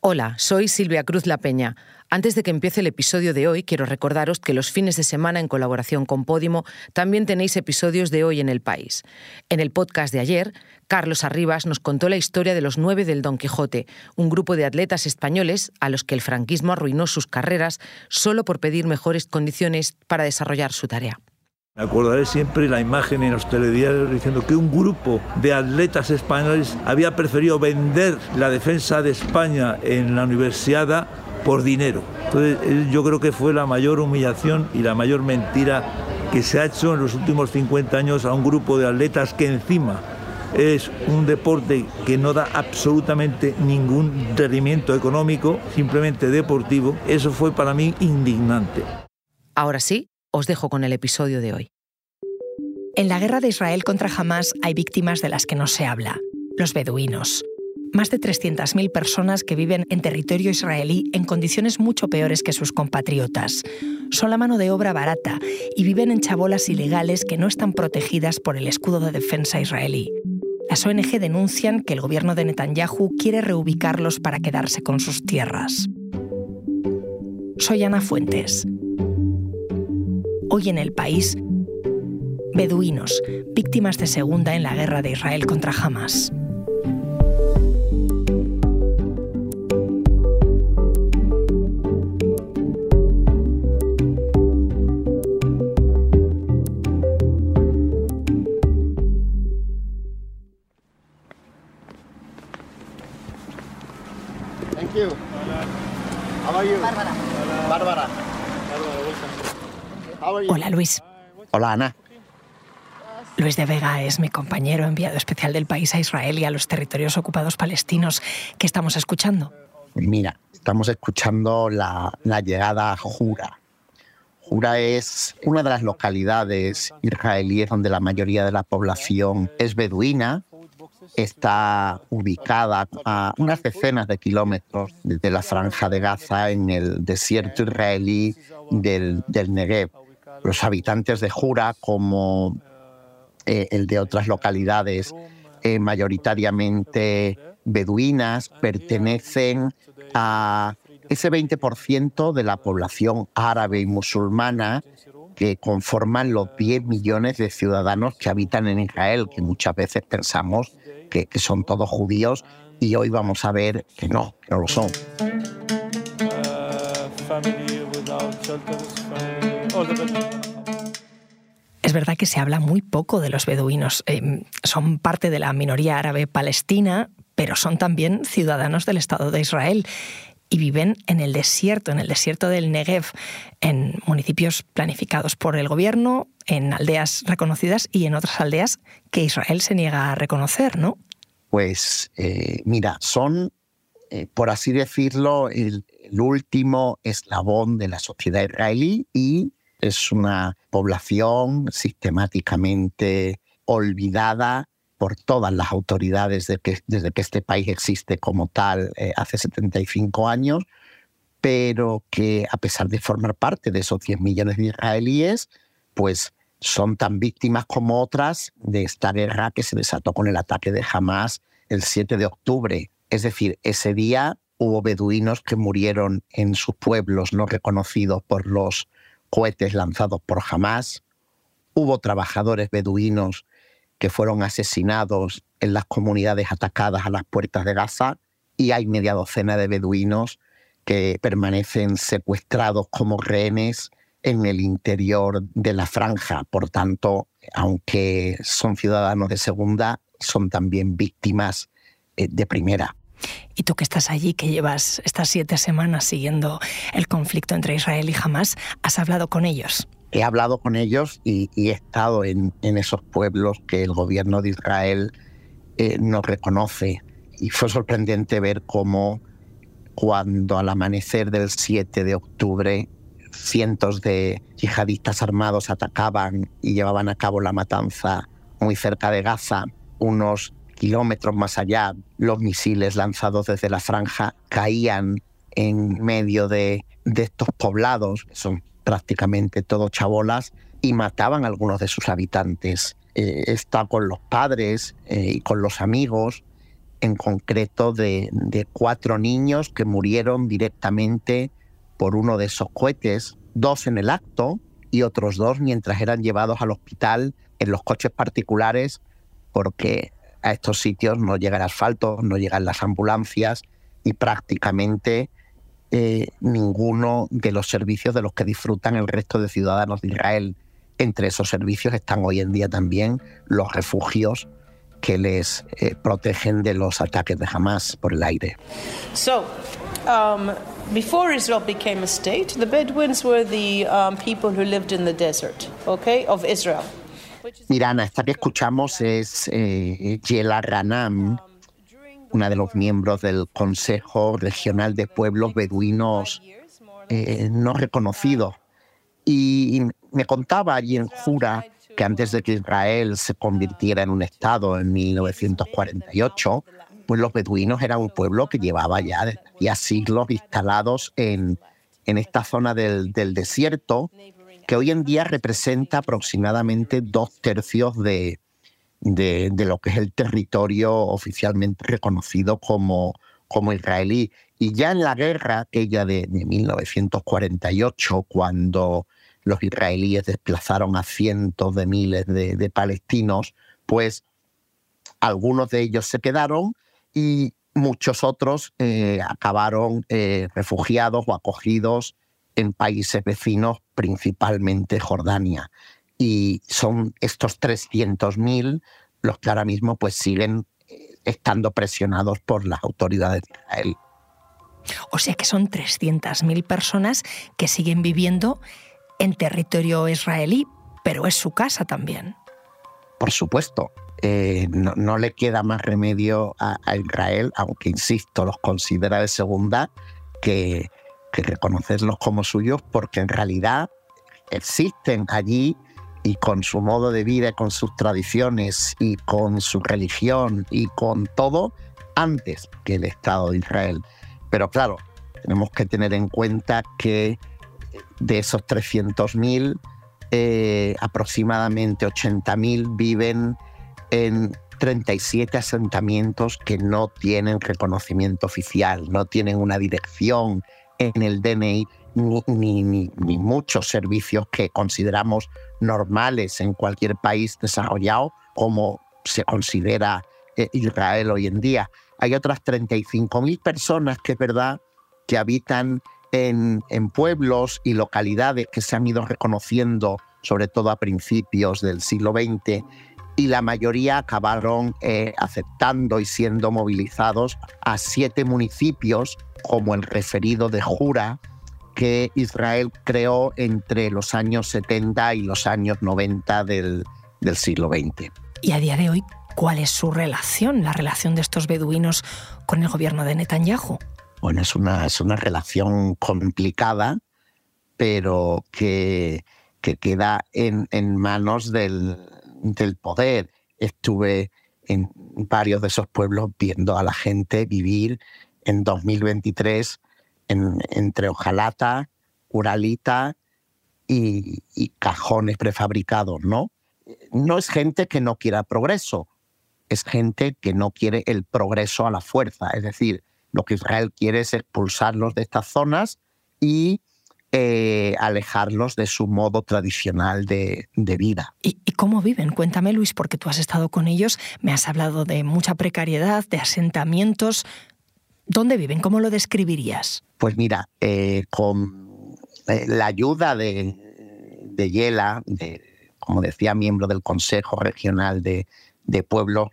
Hola, soy Silvia Cruz La Peña. Antes de que empiece el episodio de hoy, quiero recordaros que los fines de semana, en colaboración con Podimo, también tenéis episodios de Hoy en el País. En el podcast de ayer, Carlos Arribas nos contó la historia de los nueve del Don Quijote, un grupo de atletas españoles a los que el franquismo arruinó sus carreras solo por pedir mejores condiciones para desarrollar su tarea. Me acordaré siempre la imagen en los telediarios diciendo que un grupo de atletas españoles había preferido vender la defensa de España en la universidad por dinero. Entonces yo creo que fue la mayor humillación y la mayor mentira que se ha hecho en los últimos 50 años a un grupo de atletas que encima es un deporte que no da absolutamente ningún rendimiento económico, simplemente deportivo. Eso fue para mí indignante. Ahora sí, os dejo con el episodio de hoy. En la guerra de Israel contra Hamas hay víctimas de las que no se habla, los beduinos. Más de 300.000 personas que viven en territorio israelí en condiciones mucho peores que sus compatriotas. Son la mano de obra barata y viven en chabolas ilegales que no están protegidas por el escudo de defensa israelí. Las ONG denuncian que el gobierno de Netanyahu quiere reubicarlos para quedarse con sus tierras. Soy Ana Fuentes. Hoy en el país, beduinos, víctimas de segunda en la guerra de Israel contra Hamas. Thank you. How are you? Bárbara. Bárbara. Hola Luis. Hola Ana. Luis de Vega es mi compañero enviado especial del país a Israel y a los territorios ocupados palestinos que estamos escuchando. Mira, estamos escuchando la, la llegada a Jura. Jura es una de las localidades israelíes donde la mayoría de la población es beduina. Está ubicada a unas decenas de kilómetros desde la franja de Gaza en el desierto israelí del, del Negev. Los habitantes de Jura, como eh, el de otras localidades eh, mayoritariamente beduinas, pertenecen a ese 20% de la población árabe y musulmana que conforman los 10 millones de ciudadanos que habitan en Israel, que muchas veces pensamos que, son todos judíos y hoy vamos a ver que no, que no lo son. Es verdad que se habla muy poco de los beduinos. Eh, son parte de la minoría árabe palestina, pero son también ciudadanos del Estado de Israel y viven en el desierto, en el desierto del Negev, en municipios planificados por el gobierno, en aldeas reconocidas y en otras aldeas que Israel se niega a reconocer, ¿no? Pues eh, mira, son, eh, por así decirlo, el, el último eslabón de la sociedad israelí y es una población sistemáticamente olvidada por todas las autoridades desde que este país existe como tal eh, hace 75 años, pero que a pesar de formar parte de esos 10 millones de israelíes, pues son tan víctimas como otras de esta guerra que se desató con el ataque de Hamas el 7 de octubre. Es decir, ese día hubo beduinos que murieron en sus pueblos no reconocidos por los cohetes lanzados por Hamas, hubo trabajadores beduinos que fueron asesinados en las comunidades atacadas a las puertas de Gaza y hay media docena de beduinos que permanecen secuestrados como rehenes en el interior de la franja. Por tanto, aunque son ciudadanos de segunda, son también víctimas eh, de primera. Y tú que estás allí, que llevas estas siete semanas siguiendo el conflicto entre Israel y Hamas, ¿has hablado con ellos? He hablado con ellos y, he estado en, esos pueblos que el gobierno de Israel eh, no reconoce. Y fue sorprendente ver cómo cuando al amanecer del 7 de octubre cientos de yihadistas armados atacaban y llevaban a cabo la matanza muy cerca de Gaza, unos kilómetros más allá, los misiles lanzados desde la franja caían en medio de, estos poblados, que son prácticamente todos chabolas, y mataban a algunos de sus habitantes. Eh, está con los padres eh, y con los amigos en concreto de, de cuatro niños que murieron directamente por uno de esos cohetes, dos en el acto y otros dos mientras eran llevados al hospital en los coches particulares porque a estos sitios no llega el asfalto, no llegan las ambulancias y prácticamente eh, ninguno de los servicios de los que disfrutan el resto de ciudadanos de Israel. Entre esos servicios están hoy en día también los refugios que les eh, protegen de los ataques de Hamas por el aire. So, um, before Israel became a state, the Bedouins were the um, people who lived in the desert, okay, of Israel. Mirana, esta que escuchamos es eh, Yela Ranam, una de los miembros del Consejo Regional de Pueblos Beduinos eh, no reconocidos. Y me contaba allí en Jura que antes de que Israel se convirtiera en un Estado en 1948, pues los beduinos eran un pueblo que llevaba ya, ya siglos instalados en, esta zona del desierto, que hoy en día representa aproximadamente dos tercios de, de, lo que es el territorio oficialmente reconocido como, como israelí. Y ya en la guerra aquella de, de 1948, cuando los israelíes desplazaron a cientos de miles de, palestinos, pues algunos de ellos se quedaron y muchos otros eh, acabaron eh, refugiados o acogidos en países vecinos, principalmente Jordania y son estos 300.000 los que ahora mismo pues siguen eh, estando presionados por las autoridades de Israel. O sea que son 300.000 personas que siguen viviendo en territorio israelí, pero es su casa también. Por supuesto, eh, no, le queda más remedio a, Israel, aunque insisto, los considera de segunda, que, que reconocerlos como suyos, porque en realidad existen allí y con su modo de vida, con sus tradiciones y con su religión y con todo antes que el Estado de Israel. Pero claro, tenemos que tener en cuenta que de esos 300.000, eh, aproximadamente 80.000 viven en 37 asentamientos que no tienen reconocimiento oficial, no tienen una dirección en el DNI ni, ni, ni, muchos servicios que consideramos normales en cualquier país desarrollado, como se considera eh, Israel hoy en día. Hay otras 35.000 personas que es verdad que habitan en, en, pueblos y localidades que se han ido reconociendo, sobre todo a principios del siglo XX, y la mayoría acabaron eh, aceptando y siendo movilizados a siete municipios, como el referido de Jura, que Israel creó entre los años 70 y los años 90 del, siglo XX. Y a día de hoy, ¿cuál es su relación, la relación de estos beduinos con el gobierno de Netanyahu? Bueno, es una, es una relación complicada, pero que, que queda en, en manos del, del, poder. Estuve en varios de esos pueblos viendo a la gente vivir en 2023 entre hojalata, uralita y, cajones prefabricados, ¿no? No es gente que no quiera progreso, es gente que no quiere el progreso a la fuerza. Es decir, lo que Israel quiere es expulsarlos de estas zonas y eh, alejarlos de su modo tradicional de, vida. ¿Y, ¿Y, cómo viven? Cuéntame, Luis, porque tú has estado con ellos, me has hablado de mucha precariedad, de asentamientos. ¿Dónde viven? ¿Cómo lo describirías? Pues mira, eh, con eh, la ayuda de, de Yela, de, como decía, miembro del Consejo Regional de, Pueblos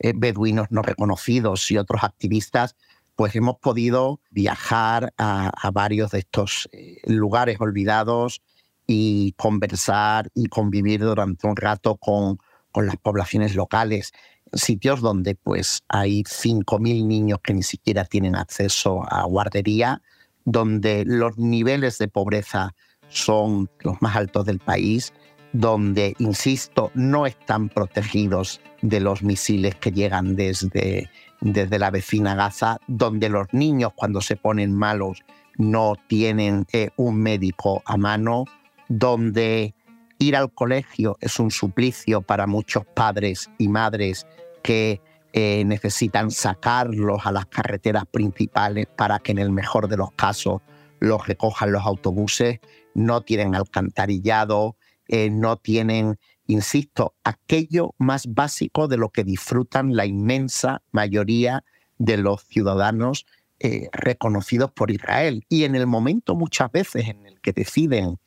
eh, Beduinos No Reconocidos y otros activistas, pues hemos podido viajar a, varios de estos lugares olvidados y conversar y convivir durante un rato con, con las poblaciones locales. Sitios donde pues hay 5.000 niños que ni siquiera tienen acceso a guardería, donde los niveles de pobreza son los más altos del país, donde, insisto, no están protegidos de los misiles que llegan desde, desde la vecina Gaza, donde los niños cuando se ponen malos no tienen eh, un médico a mano, donde ir al colegio es un suplicio para muchos padres y madres que eh, necesitan sacarlos a las carreteras principales para que en el mejor de los casos los recojan los autobuses, no tienen alcantarillado, eh, no tienen, insisto, aquello más básico de lo que disfrutan la inmensa mayoría de los ciudadanos eh, reconocidos por Israel. Y en el momento muchas veces en el que deciden,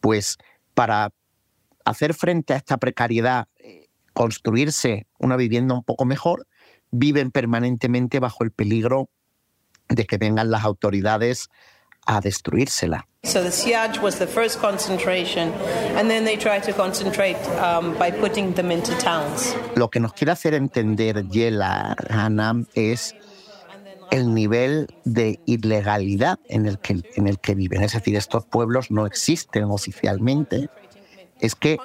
pues para hacer frente a esta precariedad, construirse una vivienda un poco mejor, viven permanentemente bajo el peligro de que vengan las autoridades a destruírsela. So the siege was the first concentration, and then they tried to concentrate um, by putting them into towns. Lo que nos quiere hacer entender Yela Hanam es el nivel de ilegalidad en el, que, en el que viven. Es decir, estos pueblos no existen oficialmente. Es que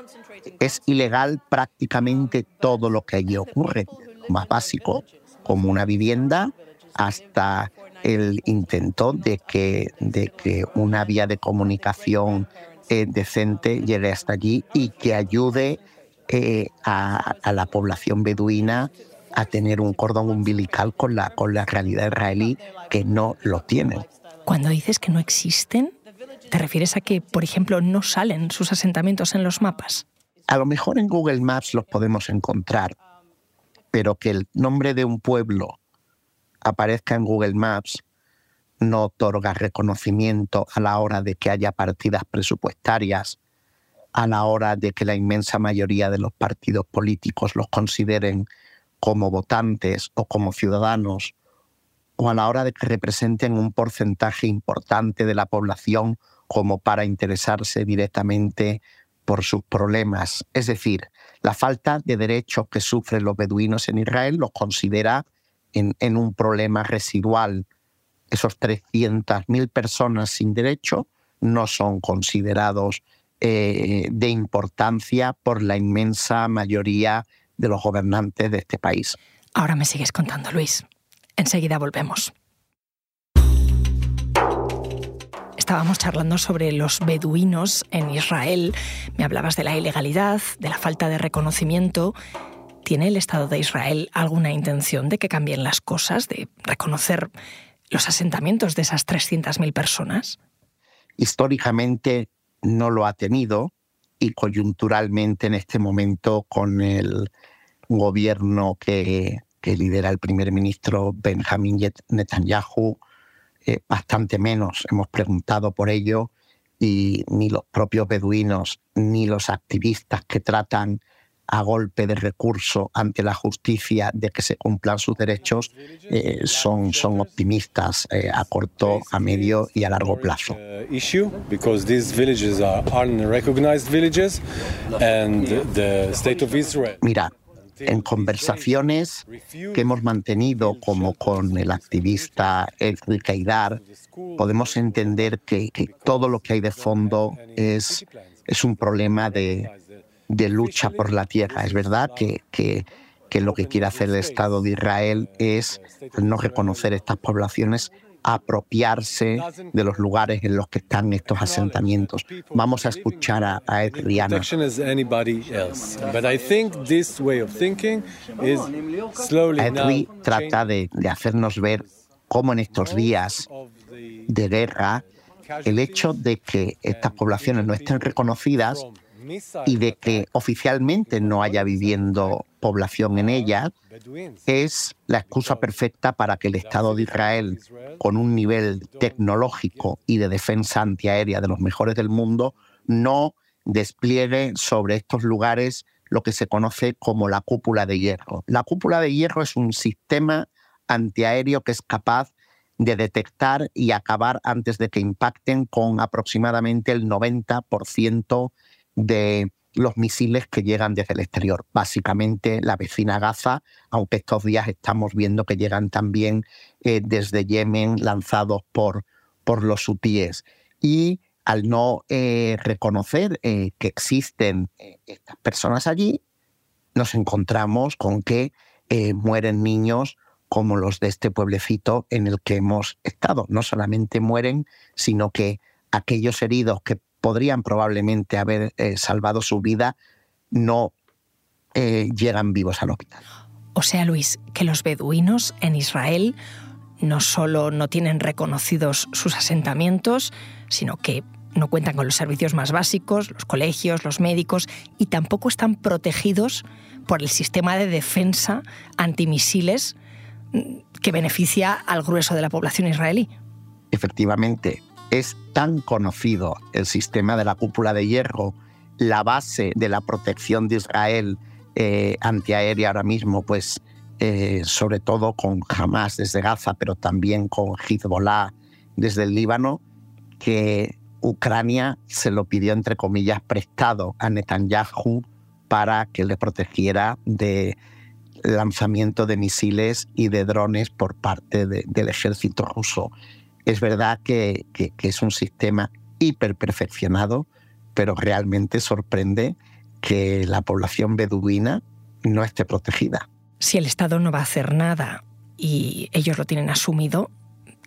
es ilegal prácticamente todo lo que allí ocurre, lo más básico, como una vivienda, hasta el intento de que, de que una vía de comunicación eh, decente llegue hasta allí y que ayude eh, a, la población beduina a tener un cordón umbilical con la, con la realidad israelí que no lo tienen. Cuando dices que no existen, ¿te refieres a que, por ejemplo, no salen sus asentamientos en los mapas? A lo mejor en Google Maps los podemos encontrar, pero que el nombre de un pueblo aparezca en Google Maps no otorga reconocimiento a la hora de que haya partidas presupuestarias, a la hora de que la inmensa mayoría de los partidos políticos los consideren como votantes o como ciudadanos, o a la hora de que representen un porcentaje importante de la población como para interesarse directamente por sus problemas. Es decir, la falta de derechos que sufren los beduinos en Israel los considera en, un problema residual. Esos 300.000 personas sin derecho no son considerados eh, de importancia por la inmensa mayoría de los gobernantes de este país. Ahora me sigues contando, Luis. Enseguida volvemos. estábamos charlando sobre los beduinos en Israel. Me hablabas de la ilegalidad, de la falta de reconocimiento. ¿Tiene el Estado de Israel alguna intención de que cambien las cosas, de reconocer los asentamientos de esas 300.000 personas? Históricamente no lo ha tenido y coyunturalmente en este momento con el gobierno que, lidera el primer ministro Benjamin Netanyahu eh, bastante menos hemos preguntado por ello y ni los propios beduinos ni los activistas que tratan a golpe de recurso ante la justicia de que se cumplan sus derechos eh, son, son optimistas eh, a corto, a medio y a largo plazo. Mira, en conversaciones que hemos mantenido como con el activista Enrique Aidar, podemos entender que, todo lo que hay de fondo es, es un problema de, de lucha por la tierra. Es verdad que, que, que lo que quiere hacer el Estado de Israel es no reconocer estas poblaciones apropiarse de los lugares en los que están estos asentamientos. Vamos a escuchar a, a Ed Rihanna. Edri trata de, de hacernos ver cómo en estos días de guerra el hecho de que estas poblaciones no estén reconocidas y de que oficialmente no haya viviendo población en ella, es la excusa perfecta para que el Estado de Israel, con un nivel tecnológico y de defensa antiaérea de los mejores del mundo, no despliegue sobre estos lugares lo que se conoce como la cúpula de hierro. La cúpula de hierro es un sistema antiaéreo que es capaz de detectar y acabar antes de que impacten con aproximadamente el 90% de los misiles que llegan desde el exterior. Básicamente la vecina Gaza, aunque estos días estamos viendo que llegan también eh, desde Yemen lanzados por, por los hutíes. Y al no eh, reconocer eh, que existen estas personas allí, nos encontramos con que mueren niños como los de este pueblecito en el que hemos estado. No solamente mueren, sino que aquellos heridos que podrían probablemente haber eh, salvado su vida no eh, llegan vivos al hospital. O sea, Luis, que los beduinos en Israel no solo no tienen reconocidos sus asentamientos, sino que no cuentan con los servicios más básicos, los colegios, los médicos, y tampoco están protegidos por el sistema de defensa antimisiles mm, que beneficia al grueso de la población israelí. Efectivamente, es tan conocido el sistema de la cúpula de hierro, la base de la protección de Israel eh, antiaérea ahora mismo, pues eh, sobre todo con Hamas desde Gaza, pero también con Hezbollah desde el Líbano, que Ucrania se lo pidió, entre comillas, prestado a Netanyahu para que le protegiera de lanzamiento de misiles y de drones por parte del ejército ruso. Es verdad que, que, que es un sistema hiper perfeccionado, pero realmente sorprende que la población beduina no esté protegida. Si el Estado no va a hacer nada y ellos lo tienen asumido,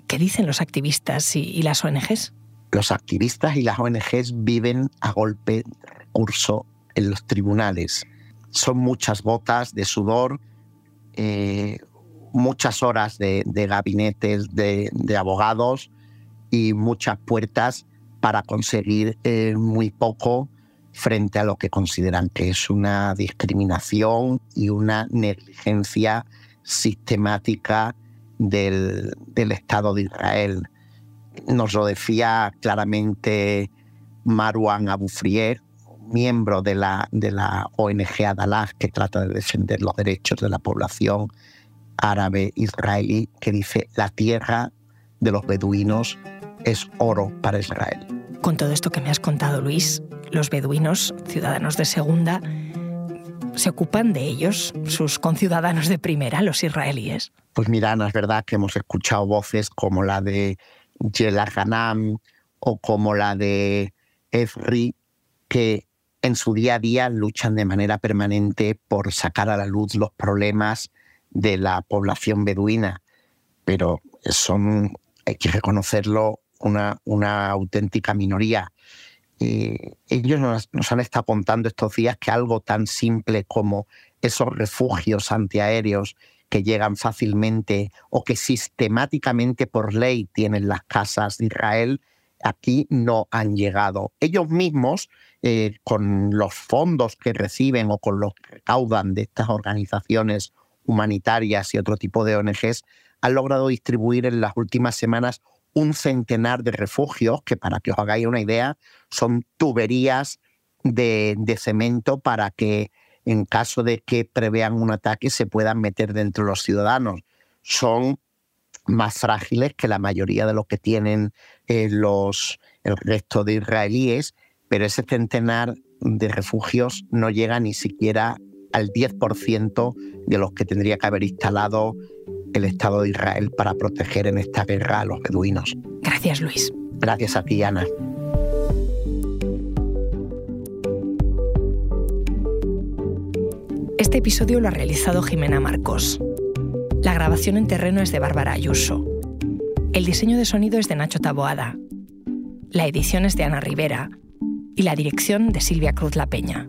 ¿qué dicen los activistas y, las ONGs? Los activistas y las ONGs viven a golpe de recurso en los tribunales. Son muchas botas de sudor, eh, muchas horas de, gabinetes de, abogados y muchas puertas para conseguir eh, muy poco frente a lo que consideran que es una discriminación y una negligencia sistemática del, Estado de Israel. Nos lo decía claramente Marwan Abufrier, miembro de la, ONG Adalah, que trata de defender los derechos de la población árabe israelí, que dice, la tierra de los beduinos es oro para Israel. Con todo esto que me has contado, Luis, los beduinos, ciudadanos de segunda, se ocupan de ellos, sus conciudadanos de primera, los israelíes. Pues mira, es verdad que hemos escuchado voces como la de Yela Hanam o como la de Efri, que en su día a día luchan de manera permanente por sacar a la luz los problemas de la población beduina, pero son, hay que reconocerlo, una, una auténtica minoría. Eh, ellos nos, han estado contando estos días que algo tan simple como esos refugios antiaéreos que llegan fácilmente o que sistemáticamente por ley tienen las casas de Israel, aquí no han llegado. Ellos mismos, eh, con los fondos que reciben o con los que recaudan de estas organizaciones humanitarias y otro tipo de ONGs, han logrado distribuir en las últimas semanas un centenar de refugios, que para que os hagáis una idea, son tuberías de, cemento para que en caso de que prevean un ataque se puedan meter dentro los ciudadanos. Son más frágiles que la mayoría de los que tienen eh, los, el resto de israelíes, pero ese centenar de refugios no llega ni siquiera al 10% de los que tendría que haber instalado el Estado de Israel para proteger en esta guerra a los beduinos. Gracias, Luis. Gracias a ti, Ana. Este episodio lo ha realizado Jimena Marcos. La grabación en terreno es de Bárbara Ayuso. El diseño de sonido es de Nacho Taboada. La edición es de Ana Rivera. Y la dirección de Silvia Cruz La Peña.